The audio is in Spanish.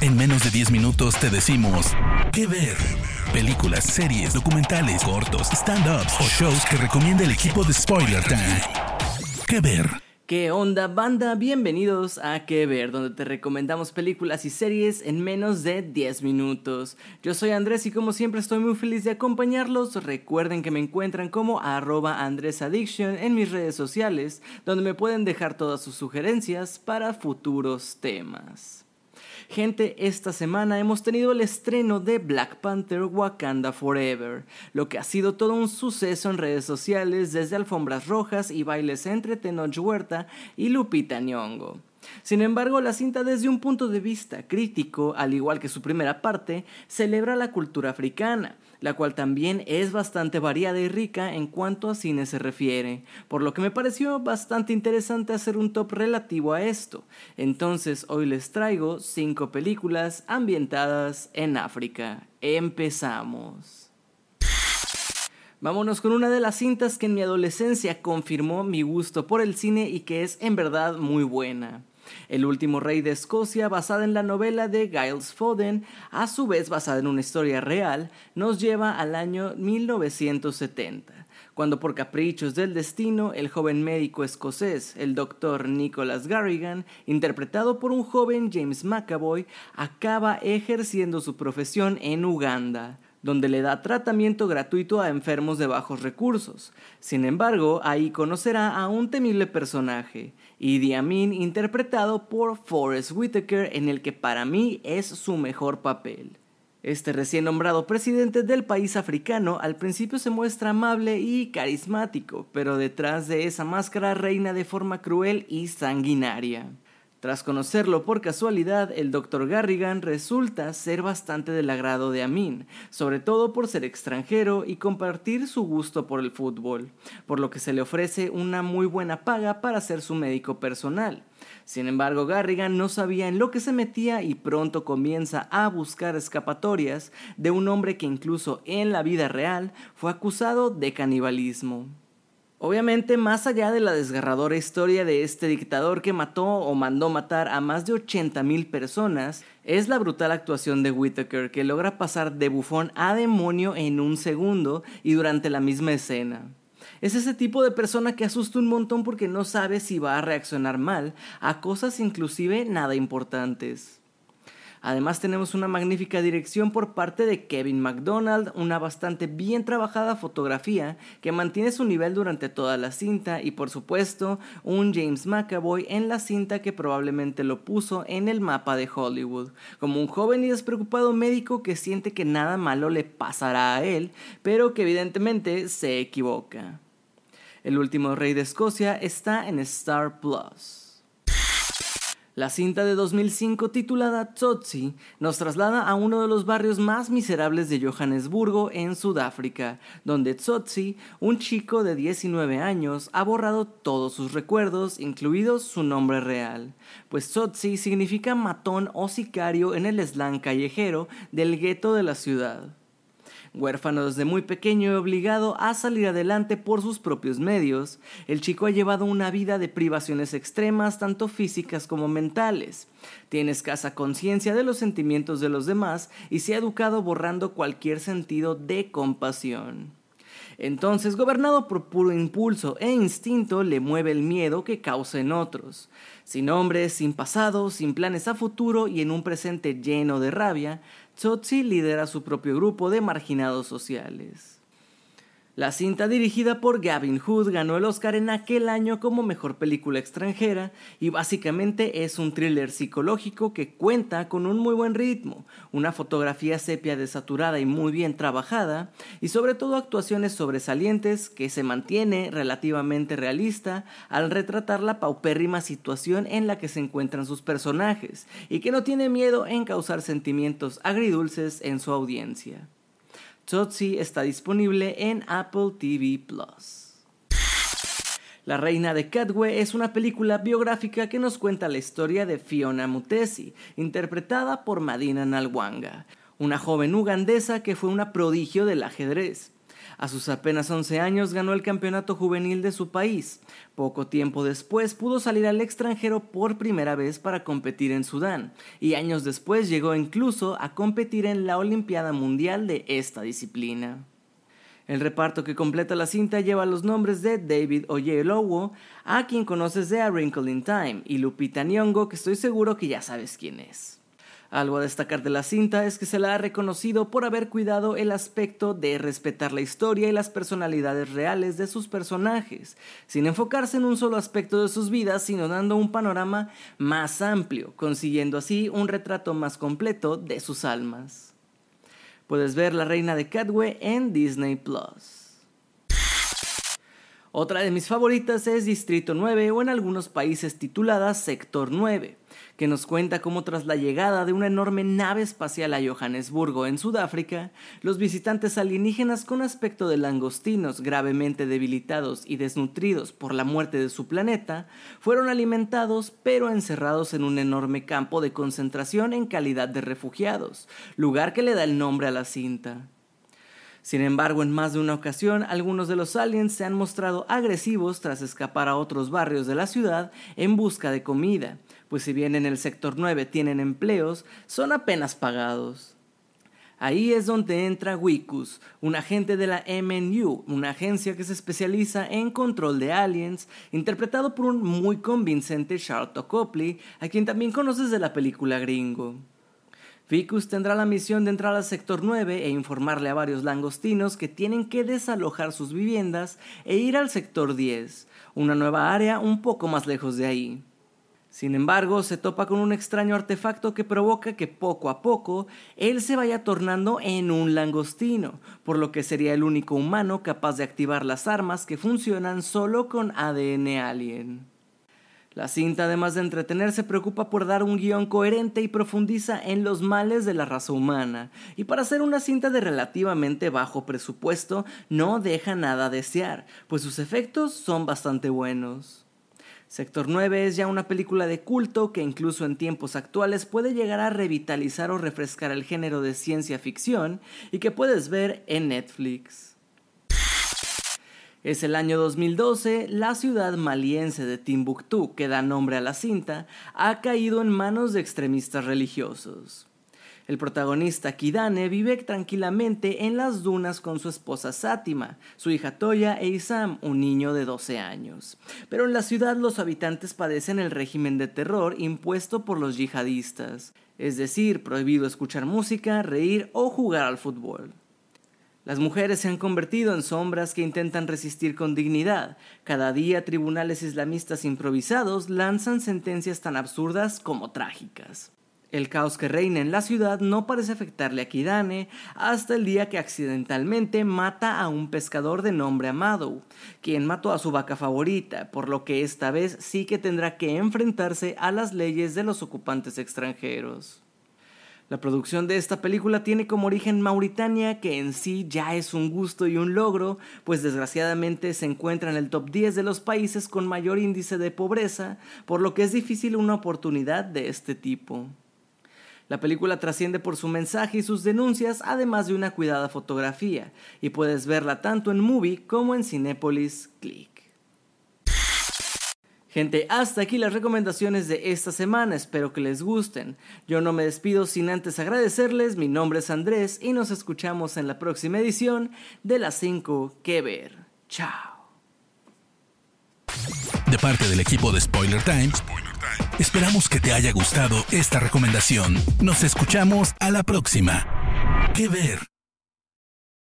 En menos de 10 minutos te decimos qué ver. Películas, series, documentales, cortos, stand-ups o shows que recomienda el equipo de Spoiler Time. ¿Qué ver? ¿Qué onda banda? Bienvenidos a Que Ver, donde te recomendamos películas y series en menos de 10 minutos. Yo soy Andrés y como siempre estoy muy feliz de acompañarlos. Recuerden que me encuentran como arroba AndrésAddiction en mis redes sociales, donde me pueden dejar todas sus sugerencias para futuros temas. Gente, esta semana hemos tenido el estreno de Black Panther Wakanda Forever, lo que ha sido todo un suceso en redes sociales desde alfombras rojas y bailes entre Tenoch Huerta y Lupita Nyong'o. Sin embargo, la cinta desde un punto de vista crítico, al igual que su primera parte, celebra la cultura africana, la cual también es bastante variada y rica en cuanto a cine se refiere, por lo que me pareció bastante interesante hacer un top relativo a esto. Entonces hoy les traigo 5 películas ambientadas en África. Empezamos. Vámonos con una de las cintas que en mi adolescencia confirmó mi gusto por el cine y que es en verdad muy buena. El último rey de Escocia, basada en la novela de Giles Foden, a su vez basada en una historia real, nos lleva al año 1970, cuando por caprichos del destino, el joven médico escocés, el doctor Nicholas Garrigan, interpretado por un joven James McAvoy, acaba ejerciendo su profesión en Uganda donde le da tratamiento gratuito a enfermos de bajos recursos. Sin embargo, ahí conocerá a un temible personaje, Idi Amin, interpretado por Forrest Whitaker, en el que para mí es su mejor papel. Este recién nombrado presidente del país africano al principio se muestra amable y carismático, pero detrás de esa máscara reina de forma cruel y sanguinaria. Tras conocerlo por casualidad, el Dr. Garrigan resulta ser bastante del agrado de Amin, sobre todo por ser extranjero y compartir su gusto por el fútbol, por lo que se le ofrece una muy buena paga para ser su médico personal. Sin embargo, Garrigan no sabía en lo que se metía y pronto comienza a buscar escapatorias de un hombre que incluso en la vida real fue acusado de canibalismo. Obviamente, más allá de la desgarradora historia de este dictador que mató o mandó matar a más de 80.000 personas, es la brutal actuación de Whitaker que logra pasar de bufón a demonio en un segundo y durante la misma escena. Es ese tipo de persona que asusta un montón porque no sabe si va a reaccionar mal a cosas inclusive nada importantes. Además tenemos una magnífica dirección por parte de Kevin McDonald, una bastante bien trabajada fotografía que mantiene su nivel durante toda la cinta y por supuesto un James McAvoy en la cinta que probablemente lo puso en el mapa de Hollywood, como un joven y despreocupado médico que siente que nada malo le pasará a él, pero que evidentemente se equivoca. El último rey de Escocia está en Star Plus. La cinta de 2005 titulada Tsotsi nos traslada a uno de los barrios más miserables de Johannesburgo en Sudáfrica, donde Tsotsi, un chico de 19 años, ha borrado todos sus recuerdos, incluidos su nombre real, pues Tsotsi significa matón o sicario en el slang callejero del gueto de la ciudad. Huérfano desde muy pequeño y obligado a salir adelante por sus propios medios, el chico ha llevado una vida de privaciones extremas, tanto físicas como mentales. Tiene escasa conciencia de los sentimientos de los demás y se ha educado borrando cualquier sentido de compasión. Entonces, gobernado por puro impulso e instinto, le mueve el miedo que causa en otros. Sin hombres, sin pasado, sin planes a futuro y en un presente lleno de rabia, Tsotsi lidera su propio grupo de marginados sociales. La cinta dirigida por Gavin Hood ganó el Oscar en aquel año como mejor película extranjera y básicamente es un thriller psicológico que cuenta con un muy buen ritmo, una fotografía sepia desaturada y muy bien trabajada y sobre todo actuaciones sobresalientes que se mantiene relativamente realista al retratar la paupérrima situación en la que se encuentran sus personajes y que no tiene miedo en causar sentimientos agridulces en su audiencia. Totsi está disponible en Apple TV Plus. La Reina de Katwe es una película biográfica que nos cuenta la historia de Fiona Mutesi, interpretada por Madina Nalwanga, una joven ugandesa que fue una prodigio del ajedrez. A sus apenas 11 años ganó el campeonato juvenil de su país. Poco tiempo después pudo salir al extranjero por primera vez para competir en Sudán y años después llegó incluso a competir en la Olimpiada Mundial de esta disciplina. El reparto que completa la cinta lleva los nombres de David Oyelowo, a quien conoces de A Wrinkle in Time, y Lupita Nyong'o, que estoy seguro que ya sabes quién es. Algo a destacar de la cinta es que se la ha reconocido por haber cuidado el aspecto de respetar la historia y las personalidades reales de sus personajes, sin enfocarse en un solo aspecto de sus vidas, sino dando un panorama más amplio, consiguiendo así un retrato más completo de sus almas. Puedes ver La Reina de Catway en Disney Plus. Otra de mis favoritas es Distrito 9 o en algunos países titulada Sector 9 que nos cuenta cómo tras la llegada de una enorme nave espacial a Johannesburgo en Sudáfrica, los visitantes alienígenas con aspecto de langostinos gravemente debilitados y desnutridos por la muerte de su planeta, fueron alimentados pero encerrados en un enorme campo de concentración en calidad de refugiados, lugar que le da el nombre a la cinta. Sin embargo, en más de una ocasión, algunos de los aliens se han mostrado agresivos tras escapar a otros barrios de la ciudad en busca de comida, pues si bien en el sector 9 tienen empleos, son apenas pagados. Ahí es donde entra Wikus, un agente de la MNU, una agencia que se especializa en control de aliens, interpretado por un muy convincente Charlton Copley, a quien también conoces de la película Gringo. Vicus tendrá la misión de entrar al sector 9 e informarle a varios langostinos que tienen que desalojar sus viviendas e ir al sector 10, una nueva área un poco más lejos de ahí. Sin embargo, se topa con un extraño artefacto que provoca que poco a poco él se vaya tornando en un langostino, por lo que sería el único humano capaz de activar las armas que funcionan solo con ADN alien. La cinta, además de entretener, se preocupa por dar un guion coherente y profundiza en los males de la raza humana. Y para ser una cinta de relativamente bajo presupuesto, no deja nada a desear, pues sus efectos son bastante buenos. Sector 9 es ya una película de culto que incluso en tiempos actuales puede llegar a revitalizar o refrescar el género de ciencia ficción y que puedes ver en Netflix. Es el año 2012, la ciudad maliense de Timbuktu, que da nombre a la cinta, ha caído en manos de extremistas religiosos. El protagonista Kidane vive tranquilamente en las dunas con su esposa Sátima, su hija Toya e Isam, un niño de 12 años. Pero en la ciudad los habitantes padecen el régimen de terror impuesto por los yihadistas, es decir, prohibido escuchar música, reír o jugar al fútbol. Las mujeres se han convertido en sombras que intentan resistir con dignidad. Cada día tribunales islamistas improvisados lanzan sentencias tan absurdas como trágicas. El caos que reina en la ciudad no parece afectarle a Kidane hasta el día que accidentalmente mata a un pescador de nombre Amado, quien mató a su vaca favorita, por lo que esta vez sí que tendrá que enfrentarse a las leyes de los ocupantes extranjeros. La producción de esta película tiene como origen Mauritania, que en sí ya es un gusto y un logro, pues desgraciadamente se encuentra en el top 10 de los países con mayor índice de pobreza, por lo que es difícil una oportunidad de este tipo. La película trasciende por su mensaje y sus denuncias, además de una cuidada fotografía, y puedes verla tanto en Movie como en Cinepolis Click. Gente, hasta aquí las recomendaciones de esta semana, espero que les gusten. Yo no me despido sin antes agradecerles, mi nombre es Andrés y nos escuchamos en la próxima edición de las 5 que ver. Chao. De parte del equipo de Spoiler Times, esperamos que te haya gustado esta recomendación. Nos escuchamos a la próxima. Que ver.